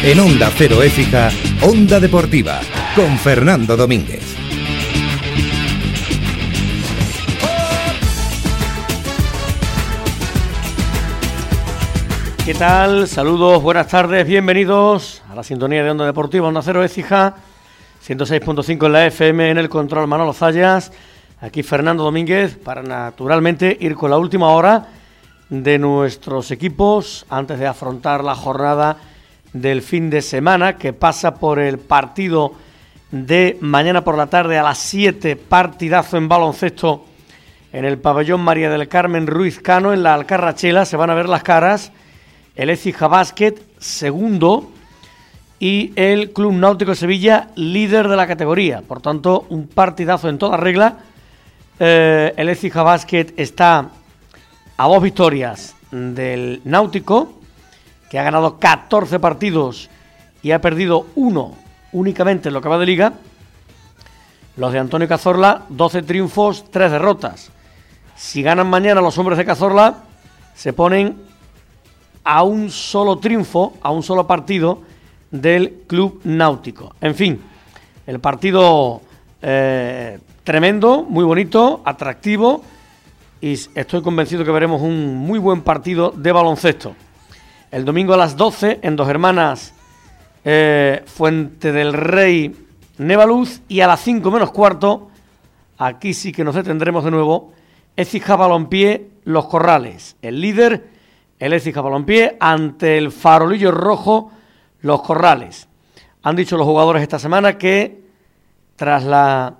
En Onda Cero Écija, Onda Deportiva, con Fernando Domínguez. ¿Qué tal? Saludos, buenas tardes, bienvenidos a la sintonía de Onda Deportiva, Onda Cero Écija, 106.5 en la FM, en el control Manolo Zayas, aquí Fernando Domínguez, para naturalmente ir con la última hora de nuestros equipos antes de afrontar la jornada del fin de semana que pasa por el partido de mañana por la tarde a las 7, partidazo en baloncesto en el pabellón María del Carmen Ruiz Cano en la Alcarrachela, se van a ver las caras el Ecija Basket, segundo, y el Club Náutico Sevilla, líder de la categoría. Por tanto, un partidazo en toda regla. Eh, el Ecija Basket está a dos victorias del Náutico, que ha ganado 14 partidos y ha perdido uno únicamente en lo que va de liga. Los de Antonio Cazorla, 12 triunfos, 3 derrotas. Si ganan mañana los hombres de Cazorla, se ponen a un solo triunfo, a un solo partido del Club Náutico. En fin, el partido eh, tremendo, muy bonito, atractivo y estoy convencido que veremos un muy buen partido de baloncesto. El domingo a las 12 en Dos Hermanas eh, Fuente del Rey Nevaluz y a las 5 menos cuarto, aquí sí que nos detendremos de nuevo, Ecija Balompié Los Corrales, el líder el Écija Balompié ante el farolillo rojo Los Corrales. Han dicho los jugadores esta semana que tras la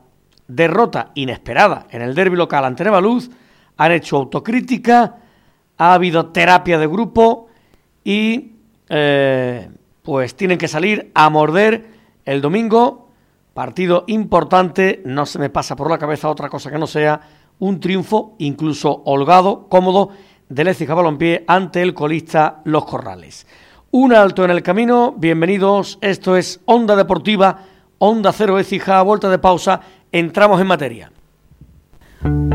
derrota inesperada en el derbi local ante Nevaluz, han hecho autocrítica, ha habido terapia de grupo y eh, pues tienen que salir a morder el domingo, partido importante, no se me pasa por la cabeza otra cosa que no sea un triunfo incluso holgado, cómodo del Écija Balompié ante el colista Los Corrales. Un alto en el camino, bienvenidos, esto es Onda Deportiva, Onda Cero Écija, vuelta de pausa, entramos en materia.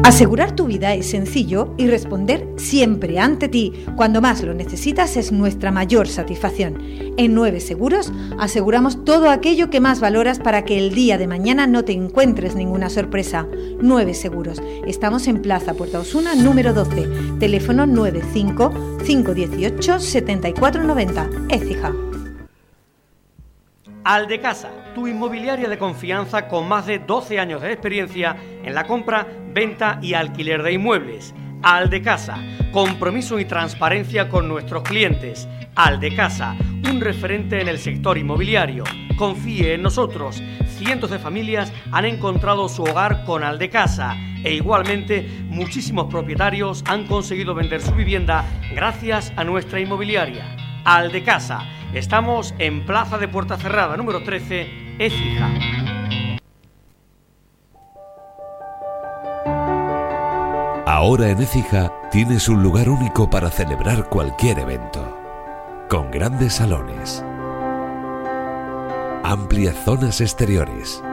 Asegurar tu vida es sencillo y responder siempre ante ti cuando más lo necesitas es nuestra mayor satisfacción. En 9 Seguros aseguramos todo aquello que más valoras para que el día de mañana no te encuentres ninguna sorpresa. 9 Seguros. Estamos en Plaza Puerta Osuna número 12. Teléfono 95 518 7490. Écija. Aldecasa, tu inmobiliaria de confianza con más de 12 años de experiencia en la compra, venta y alquiler de inmuebles. Aldecasa, compromiso y transparencia con nuestros clientes. Aldecasa, un referente en el sector inmobiliario. Confíe en nosotros. Cientos de familias han encontrado su hogar con Aldecasa e igualmente muchísimos propietarios han conseguido vender su vivienda gracias a nuestra inmobiliaria. Aldecasa Estamos en Plaza de Puerta Cerrada, número 13, Écija. Ahora en Écija tienes un lugar único para celebrar cualquier evento. Con grandes salones, amplias zonas exteriores,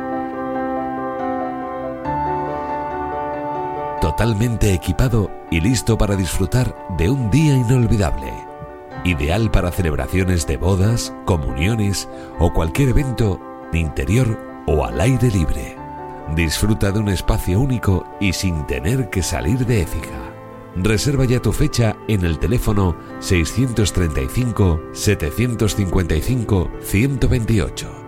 totalmente equipado y listo para disfrutar de un día inolvidable ideal para celebraciones de bodas, comuniones o cualquier evento interior o al aire libre. Disfruta de un espacio único y sin tener que salir de Écija. Reserva ya tu fecha en el teléfono 635 755 128.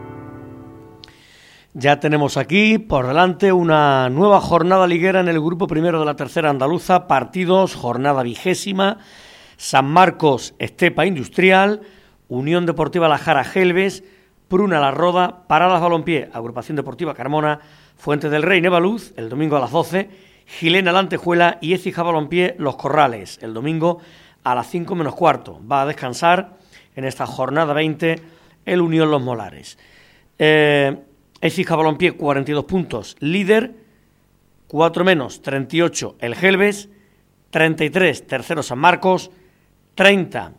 Ya tenemos aquí por delante una nueva jornada liguera en el grupo primero de la tercera andaluza, partidos, jornada vigésima San Marcos Estepa Industrial, Unión Deportiva La Jara Gelves, Pruna La Roda, Paradas Balompié, Agrupación Deportiva Carmona, Fuente del Rey Nevaluz, el domingo a las 12, Gilena Lantejuela y Écija Balompié Los Corrales, el domingo a las 5 menos cuarto. Va a descansar en esta jornada 20 el Unión Los Molares. Eh, Écija Balompié 42 puntos, líder, 4 menos 38 el Gelves, 33 tercero San Marcos, 30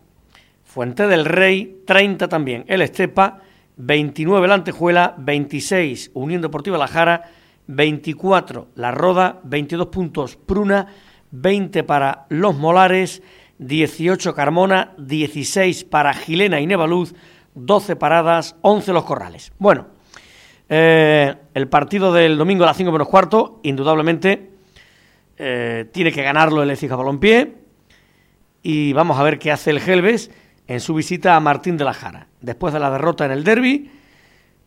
Fuente del Rey, 30 también. El Estepa, 29 la Antejuela, 26 Unión Deportiva La Jara, 24 La Roda, 22 puntos. Pruna, 20 para Los Molares, 18 Carmona, 16 para Gilena y Nevaluz, 12 paradas, 11 los corrales. Bueno, eh, el partido del domingo a las 5 menos cuarto, indudablemente, eh, tiene que ganarlo el Ecija Balompié y vamos a ver qué hace el Gelbes en su visita a Martín de la Jara. Después de la derrota en el derby,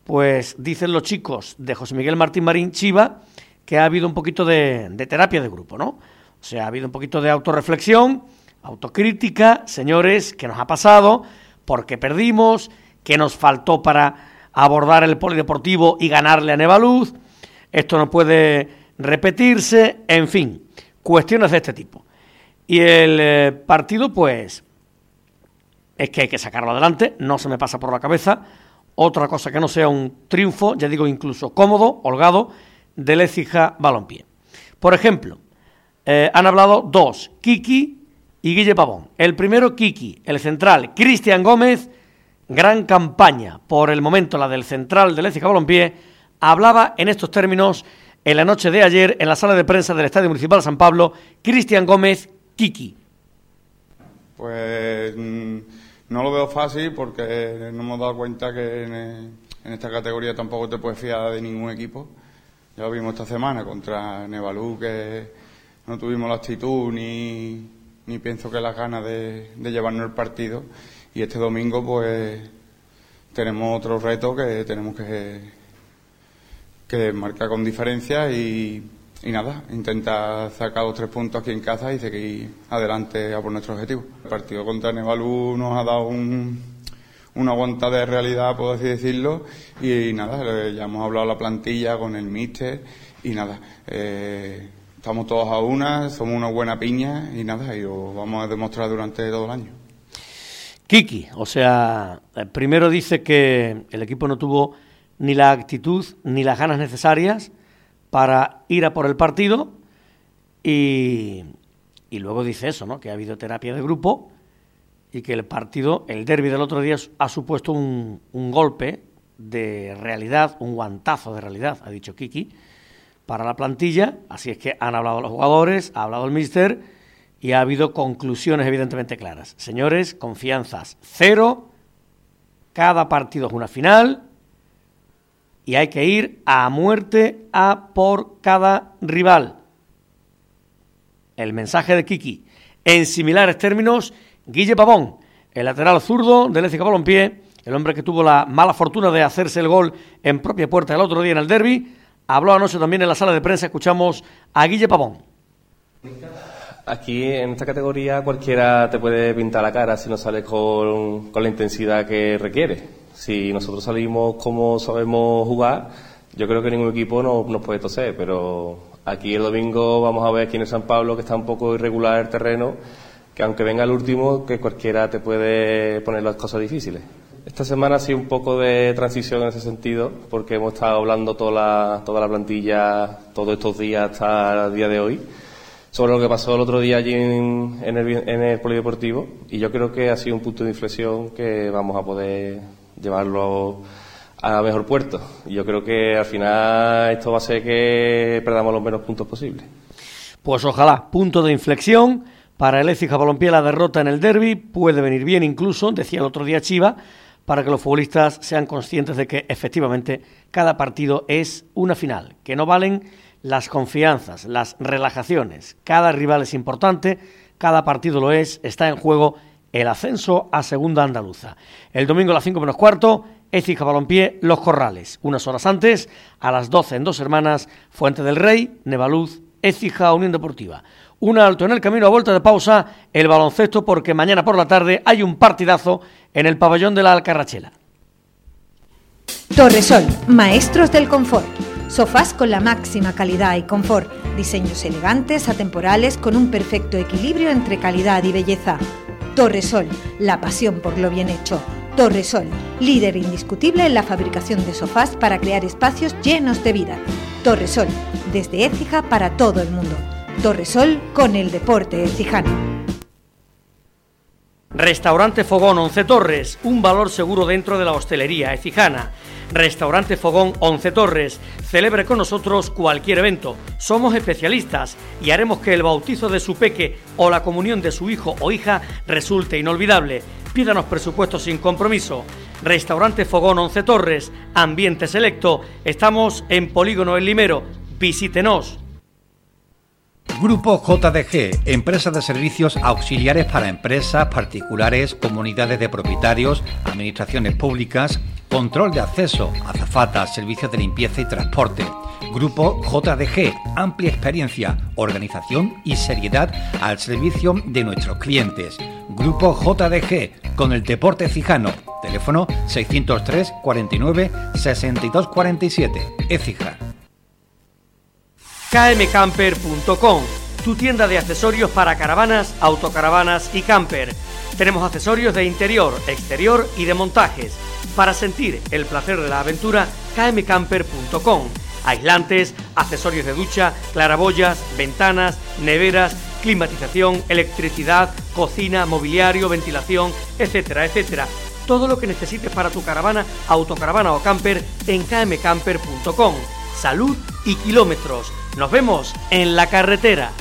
pues dicen los chicos de José Miguel Martín Marín Chiva que ha habido un poquito de, de terapia de grupo, ¿no? O sea, ha habido un poquito de autorreflexión, autocrítica, señores, ¿qué nos ha pasado? ¿Por qué perdimos? ¿Qué nos faltó para abordar el polideportivo y ganarle a Nevaluz? Esto no puede repetirse, en fin, cuestiones de este tipo. Y el eh, partido, pues, es que hay que sacarlo adelante, no se me pasa por la cabeza otra cosa que no sea un triunfo, ya digo incluso cómodo, holgado, del Écija Balompié. Por ejemplo, eh, han hablado dos, Kiki y Guille Pavón. El primero, Kiki, el central, Cristian Gómez, gran campaña, por el momento la del central del Écija Balompié, hablaba en estos términos en la noche de ayer en la sala de prensa del Estadio Municipal de San Pablo, Cristian Gómez Kiki. Pues mm, no lo veo fácil porque no hemos dado cuenta que en, esta categoría tampoco te puedes fiar de ningún equipo. Ya lo vimos esta semana contra Nevalú, que no tuvimos la actitud ni, ni pienso que las ganas de, de llevarnos el partido. Y este domingo, pues, tenemos otro reto que tenemos que, que marca con diferencia y, nada, intenta sacar los tres puntos aquí en casa y seguir adelante a por nuestro objetivo. El partido contra Nevalú nos ha dado una aguanta de realidad, puedo así decirlo, y nada, ya hemos hablado la plantilla con el míster y nada, eh, estamos todos a una, somos una buena piña y nada, y lo vamos a demostrar durante todo el año. Kiki, o sea, eh, primero dice que el equipo no tuvo ni la actitud ni las ganas necesarias para ir a por el partido y, y luego dice eso, ¿no? que ha habido terapia de grupo y que el partido, el derby del otro día ha supuesto un, un golpe de realidad, un guantazo de realidad, ha dicho Kiki, para la plantilla, así es que han hablado los jugadores, ha hablado el míster y ha habido conclusiones evidentemente claras. Señores, confianzas cero, cada partido es una final, y hay que ir a muerte a por cada rival. El mensaje de Kiki. En similares términos, Guille Pavón, el lateral zurdo del Écija Balompié, el hombre que tuvo la mala fortuna de hacerse el gol en propia puerta el otro día en el derby, habló anoche también en la sala de prensa. Escuchamos a Guille Pavón. Aquí en esta categoría cualquiera te puede pintar la cara si no sales con, con la intensidad que requiere si nosotros salimos como sabemos jugar, yo creo que ningún equipo no, nos puede toser, pero aquí el domingo vamos a ver aquí en San Pablo que está un poco irregular el terreno, que aunque venga el último, que cualquiera te puede poner las cosas difíciles. Esta semana ha sido un poco de transición en ese sentido, porque hemos estado hablando toda la, toda la plantilla todos estos días hasta el día de hoy sobre lo que pasó el otro día allí en, en, el, en el polideportivo y yo creo que ha sido un punto de inflexión que vamos a poder llevarlo a mejor puerto. Yo creo que al final esto va a ser que perdamos los menos puntos posibles. Pues ojalá, punto de inflexión para el Écija Balompié la derrota en el derby puede venir bien incluso, decía el otro día Chiva, para que los futbolistas sean conscientes de que efectivamente cada partido es una final, que no valen las confianzas, las relajaciones, cada rival es importante, cada partido lo es, está en juego el ascenso a Segunda Andaluza. El domingo a las 5 menos cuarto, Écija Balompié, Los Corrales. Unas horas antes, a las 12 en Dos Hermanas, Fuente del Rey, Nevaluz, Écija Unión Deportiva. Un alto en el camino a vuelta de pausa, el baloncesto, porque mañana por la tarde hay un partidazo en el pabellón de la Alcarrachela. Torresol, maestros del confort. Sofás con la máxima calidad y confort. Diseños elegantes, atemporales, con un perfecto equilibrio entre calidad y belleza. Torresol, la pasión por lo bien hecho. Torresol, líder indiscutible en la fabricación de sofás para crear espacios llenos de vida. Torresol, desde Écija para todo el mundo. Torresol con el deporte ecijano. Restaurante Fogón Once Torres, un valor seguro dentro de la hostelería ecijana. Restaurante Fogón Once Torres. Celebre con nosotros cualquier evento. Somos especialistas y haremos que el bautizo de su peque o la comunión de su hijo o hija resulte inolvidable. Pídanos presupuesto sin compromiso. Restaurante Fogón Once Torres, Ambiente Selecto. Estamos en Polígono El Limero. Visítenos. Grupo JDG, empresa de servicios auxiliares para empresas, particulares, comunidades de propietarios, administraciones públicas, control de acceso, azafatas, servicios de limpieza y transporte. Grupo JDG, amplia experiencia, organización y seriedad al servicio de nuestros clientes. Grupo JDG, con el deporte fijano. Teléfono 603 49 62 47. Écija kmcamper.com, tu tienda de accesorios para caravanas, autocaravanas y camper. Tenemos accesorios de interior, exterior y de montajes. Para sentir el placer de la aventura, kmcamper.com. Aislantes, accesorios de ducha, claraboyas, ventanas, neveras, climatización, electricidad, cocina, mobiliario, ventilación, etcétera, etcétera. Todo lo que necesites para tu caravana, autocaravana o camper en kmcamper.com. Salud y kilómetros. Nos vemos en la carretera.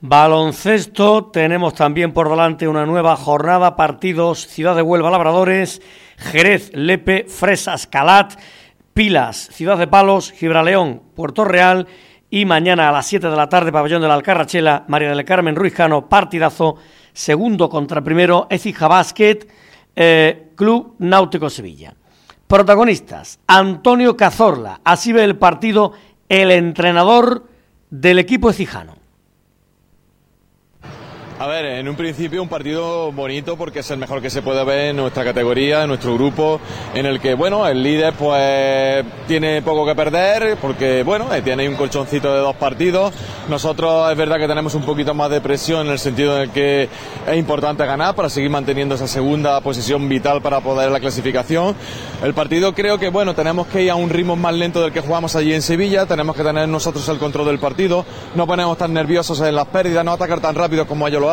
Baloncesto, tenemos también por delante una nueva jornada, partidos Ciudad de Huelva Labradores, Jerez, Lepe, Fresas, Calat, Pilas, Ciudad de Palos, Gibraleón, Puerto Real y mañana a las 7 de la tarde, Pabellón de la Alcarrachela, María del Carmen Ruiz Cano, partidazo, segundo contra primero, Ecija Basket, eh, Club Náutico Sevilla. Protagonistas, Antonio Cazorla, así ve el partido el entrenador del equipo ecijano. A ver, en un principio un partido bonito porque es el mejor que se puede ver en nuestra categoría, en nuestro grupo, en el que, bueno, el líder pues tiene poco que perder porque, bueno, eh, tiene un colchoncito de dos partidos. Nosotros es verdad que tenemos un poquito más de presión en el sentido en el que es importante ganar para seguir manteniendo esa segunda posición vital para poder la clasificación. El partido creo que, bueno, tenemos que ir a un ritmo más lento del que jugamos allí en Sevilla, tenemos que tener nosotros el control del partido, no ponemos tan nerviosos en las pérdidas, no atacar tan rápido como ellos lo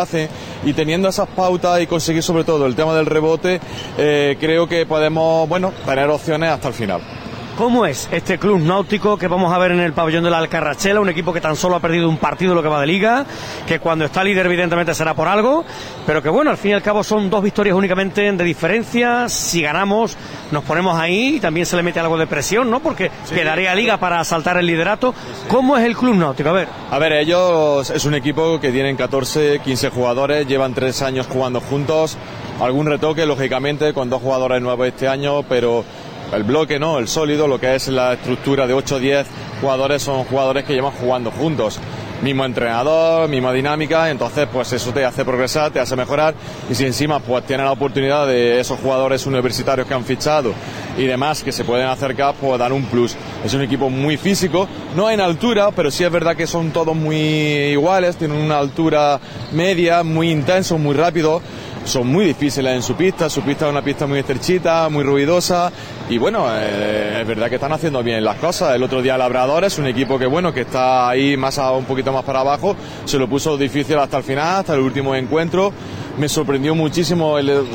y teniendo esas pautas y conseguir sobre todo el tema del rebote, eh, creo que podemos, bueno, tener opciones hasta el final. ¿Cómo es este club náutico que vamos a ver en el pabellón de la Alcarrachela? Un equipo que tan solo ha perdido un partido lo que va de liga, que cuando está líder evidentemente será por algo, pero que bueno, al fin y al cabo son dos victorias únicamente de diferencia. Si ganamos, nos ponemos ahí y también se le mete algo de presión, ¿no? Porque quedaría liga para saltar el liderato. ¿Cómo es el club náutico? A ver. A ver, ellos es un equipo que tienen 14, 15 jugadores, llevan tres años jugando juntos. Algún retoque, lógicamente, con dos jugadores nuevos este año, pero el bloque, ¿no? El sólido, lo que es la estructura de 8 o 10 jugadores son jugadores que llevan jugando juntos. Mismo entrenador, misma dinámica, entonces pues eso te hace progresar, te hace mejorar y si encima pues tiene la oportunidad de esos jugadores universitarios que han fichado y demás que se pueden acercar, pues dar un plus. Es un equipo muy físico, no en altura, pero sí es verdad que son todos muy iguales, tienen una altura media, muy intenso, muy rápido son muy difíciles en su pista. Su pista es una pista muy estrechita, muy ruidosa. Y bueno, eh, es verdad que están haciendo bien las cosas. El otro día Labrador es un equipo que bueno, que está ahí más a, un poquito más para abajo. Se lo puso difícil hasta el final, hasta el último encuentro. Me sorprendió muchísimo el,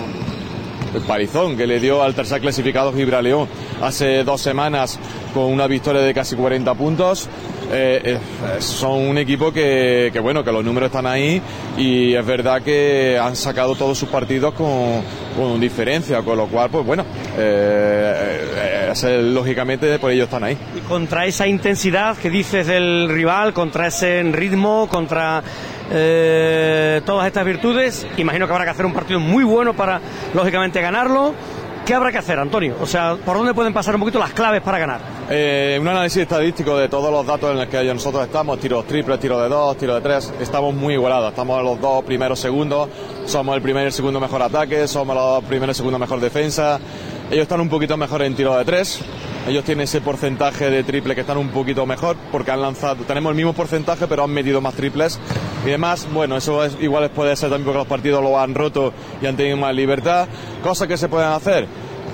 el parizón que le dio al tercer clasificado Gibraleón hace dos semanas con una victoria de casi 40 puntos. Eh, eh, son un equipo que, bueno, que los números están ahí y es verdad que han sacado todos sus partidos con, con diferencia, con lo cual, pues bueno, eh, lógicamente por ello están ahí. Y contra esa intensidad que dices del rival, contra ese ritmo, contra todas estas virtudes, imagino que habrá que hacer un partido muy bueno para, lógicamente, ganarlo. ¿Qué habrá que hacer, Antonio? O sea, ¿por dónde pueden pasar un poquito las claves para ganar? Eh, un análisis estadístico de todos los datos en los que nosotros estamos, tiros triples, tiros de dos, tiros de tres, estamos muy igualados. Estamos los dos primeros segundos, somos el primer y el segundo mejor ataque, somos los primeros y segundo mejor defensa. Ellos están un poquito mejor en tiro de tres. Ellos tienen ese porcentaje de triple que están un poquito mejor porque han lanzado, tenemos el mismo porcentaje pero han metido más triples y demás. Bueno, eso es, igual puede ser también porque los partidos lo han roto y han tenido más libertad. Cosas que se pueden hacer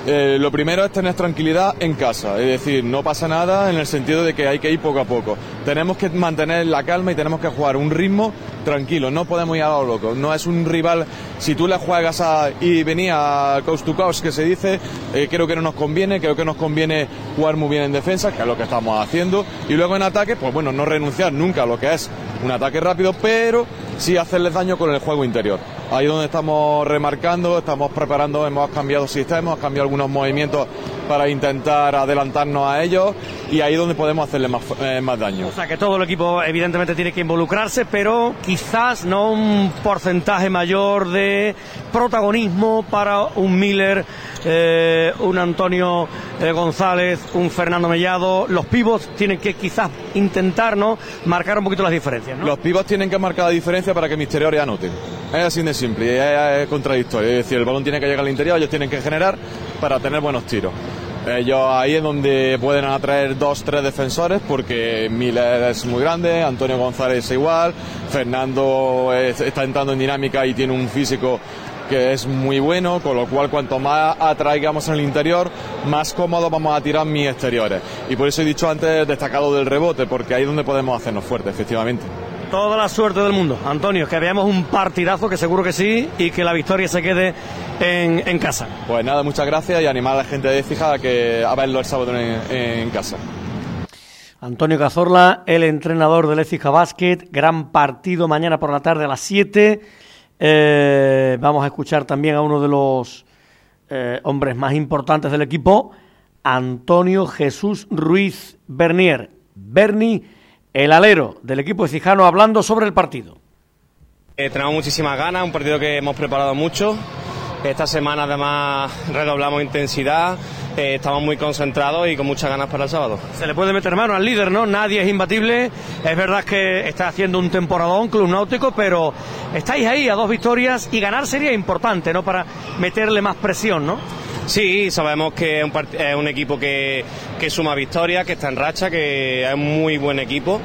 eh, lo primero es tener tranquilidad en casa, es decir, no pasa nada en el sentido de que hay que ir poco a poco. Tenemos que mantener la calma y tenemos que jugar un ritmo tranquilo, no podemos ir a lo loco. No es un rival, si tú le juegas y venía a coast to coast, que se dice, eh, creo que no nos conviene, creo que nos conviene jugar muy bien en defensa, que es lo que estamos haciendo, y luego en ataque, pues bueno, no renunciar nunca a lo que es un ataque rápido, pero sí hacerles daño con el juego interior. Ahí donde estamos remarcando, estamos preparando, hemos cambiado sistemas, hemos cambiado algunos movimientos para intentar adelantarnos a ellos y ahí donde podemos hacerle más, eh, más daño. O sea que todo el equipo evidentemente tiene que involucrarse, pero quizás no un porcentaje mayor de protagonismo para un Miller, eh, un Antonio eh, González, un Fernando Mellado. Los pivos tienen que quizás intentar ¿no? marcar un poquito las diferencias. ¿no? Los pivos tienen que marcar la diferencia para que Misteriores anoten. Es así de simple, es, es contradictorio. Es decir, el balón tiene que llegar al interior, ellos tienen que generar para tener buenos tiros. Ellos ahí es donde pueden atraer dos, tres defensores, porque Miller es muy grande, Antonio González igual, Fernando es- está entrando en dinámica y tiene un físico que es muy bueno, con lo cual cuanto más atraigamos en el interior, más cómodo vamos a tirar mis exteriores. Y por eso he dicho antes destacado del rebote, porque ahí es donde podemos hacernos fuertes, efectivamente. Toda la suerte del mundo, Antonio, que veamos un partidazo, que seguro que sí, y que la victoria se quede en, en casa. Pues nada, muchas gracias y animar a la gente de Fija a, que, a verlo el sábado en, en casa. Antonio Cazorla, el entrenador del Écija Basket, gran partido mañana por la tarde a las 7. Eh, vamos a escuchar también a uno de los eh, hombres más importantes del equipo, Antonio Jesús Ruiz Bernier. Berni, el alero del equipo ecijano, hablando sobre el partido. Eh, tenemos muchísimas ganas, un partido que hemos preparado mucho. Esta semana además redoblamos intensidad, eh, estamos muy concentrados y con muchas ganas para el sábado. Se le puede meter mano al líder, ¿no? Nadie es imbatible. Es verdad que está haciendo un temporadón Club Náutico, pero estáis ahí a dos victorias y ganar sería importante, ¿no? Para meterle más presión, ¿no? Sí, sabemos que es un, equipo que, suma victorias, que está en racha, que es un muy buen equipo.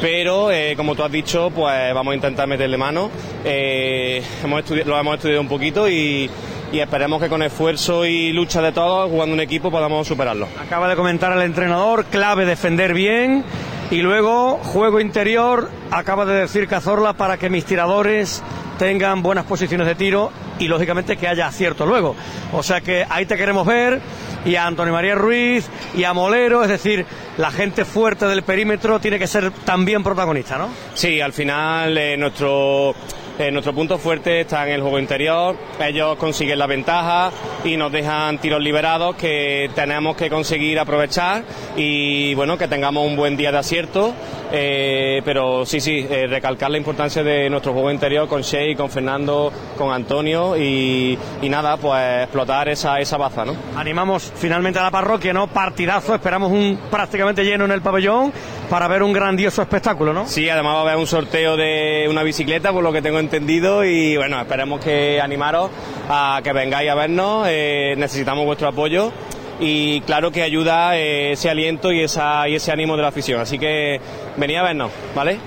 Pero, eh, como tú has dicho, pues vamos a intentar meterle mano. Eh, hemos lo hemos estudiado un poquito y, y esperemos que con esfuerzo y lucha de todos, jugando un equipo, podamos superarlo. Acaba de comentar el entrenador, clave defender bien. Y luego, juego interior, acaba de decir Cazorla para que mis tiradores tengan buenas posiciones de tiro y lógicamente que haya acierto luego. O sea que ahí te queremos ver y a Antonio María Ruiz y a Molero, es decir, la gente fuerte del perímetro tiene que ser también protagonista, ¿no? Sí, al final eh, nuestro, eh, nuestro punto fuerte está en el juego interior. Ellos consiguen la ventaja y nos dejan tiros liberados que tenemos que conseguir aprovechar y bueno, que tengamos un buen día de acierto. Eh, pero sí, sí, eh, recalcar la importancia de nuestro juego interior con Shea, con Fernando, con Antonio y, y nada, pues explotar esa, esa baza, ¿no? Animamos finalmente a la parroquia, ¿no? Partidazo, esperamos un prácticamente lleno en el pabellón para ver un grandioso espectáculo, ¿no? Sí, además va a haber un sorteo de una bicicleta, por lo que tengo entendido, y bueno, esperemos que animaros a que vengáis a vernos, eh, necesitamos vuestro apoyo y claro que ayuda eh, ese aliento y, esa, y ese ánimo de la afición, así que venid a vernos, ¿vale?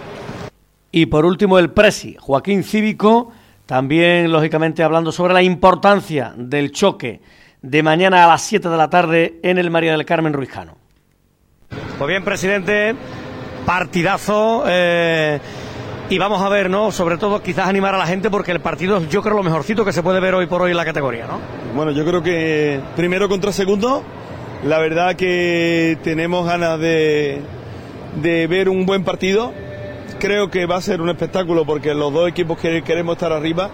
Y por último el Presi, Joaquín Cívico, también lógicamente hablando sobre la importancia del choque de mañana a las 7 de la tarde en el María del Carmen Ruijano. Pues bien, presidente, partidazo. eh, y vamos a ver, ¿no? Sobre todo quizás animar a la gente porque el partido es yo creo lo mejorcito que se puede ver hoy por hoy en la categoría, ¿no? Bueno, yo creo que primero contra segundo, la verdad que tenemos ganas de, de ver un buen partido. Creo que va a ser un espectáculo porque los dos equipos que queremos estar arriba.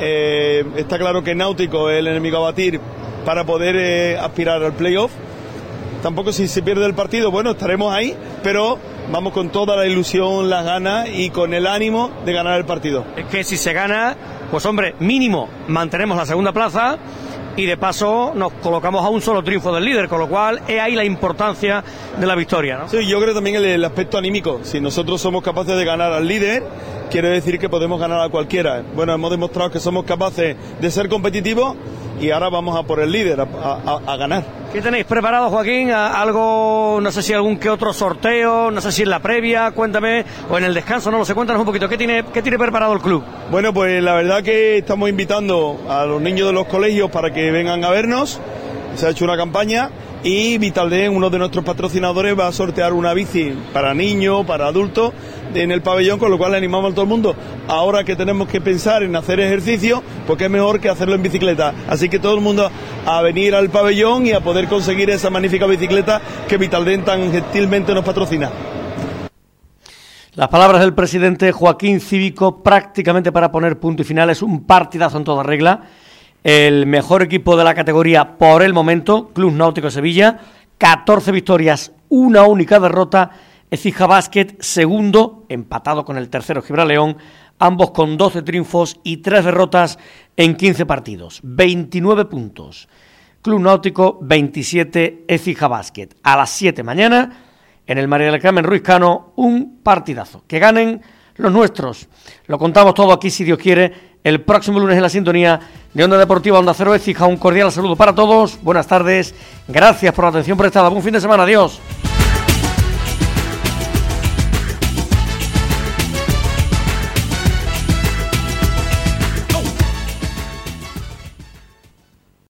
eh, está claro que Náutico es el enemigo a batir para poder eh, aspirar al playoff. Tampoco si se pierde el partido, bueno, estaremos ahí, pero vamos con toda la ilusión, las ganas y con el ánimo de ganar el partido. Es que si se gana, pues hombre, mínimo mantenemos la segunda plaza y de paso nos colocamos a un solo triunfo del líder, con lo cual es ahí la importancia de la victoria, ¿no? Sí, yo creo también el, el aspecto anímico. Si nosotros somos capaces de ganar al líder, quiere decir que podemos ganar a cualquiera. Bueno, hemos demostrado que somos capaces de ser competitivos y ahora vamos a por el líder, a, a- a ganar. ¿Qué tenéis preparado, Joaquín? ¿A- ¿Algo, no sé si algún que otro sorteo, no sé si en la previa, cuéntame, o en el descanso, no lo sé, cuéntanos un poquito, ¿qué tiene, qué tiene preparado el club? Bueno, pues la verdad que estamos invitando a los niños de los colegios para que vengan a vernos. Se ha hecho una campaña y Vitaldent, uno de nuestros patrocinadores, va a sortear una bici para niños, para adultos en el pabellón, con lo cual le animamos a todo el mundo. Ahora que tenemos que pensar en hacer ejercicio, pues qué mejor que hacerlo en bicicleta. Así que todo el mundo a venir al pabellón y a poder conseguir esa magnífica bicicleta que Vitaldent tan gentilmente nos patrocina. Las palabras del presidente Joaquín Cívico prácticamente para poner punto y final. Es un partidazo en toda regla. El mejor equipo de la categoría por el momento, Club Náutico Sevilla. 14 victorias, una única derrota. Ecija Basket, segundo, empatado con el tercero Gibraleón, ambos con 12 triunfos y 3 derrotas en 15 partidos. 29 puntos. Club Náutico 27, Ecija Basket. A las 7 mañana en el María del Carmen Ruiz Cano un partidazo. Que ganen los nuestros. Lo contamos todo aquí, si Dios quiere, el próximo lunes en la sintonía de Onda Deportiva Onda Cero Écija. Un cordial saludo para todos. Buenas tardes. Gracias por la atención prestada. Buen fin de semana. Adiós.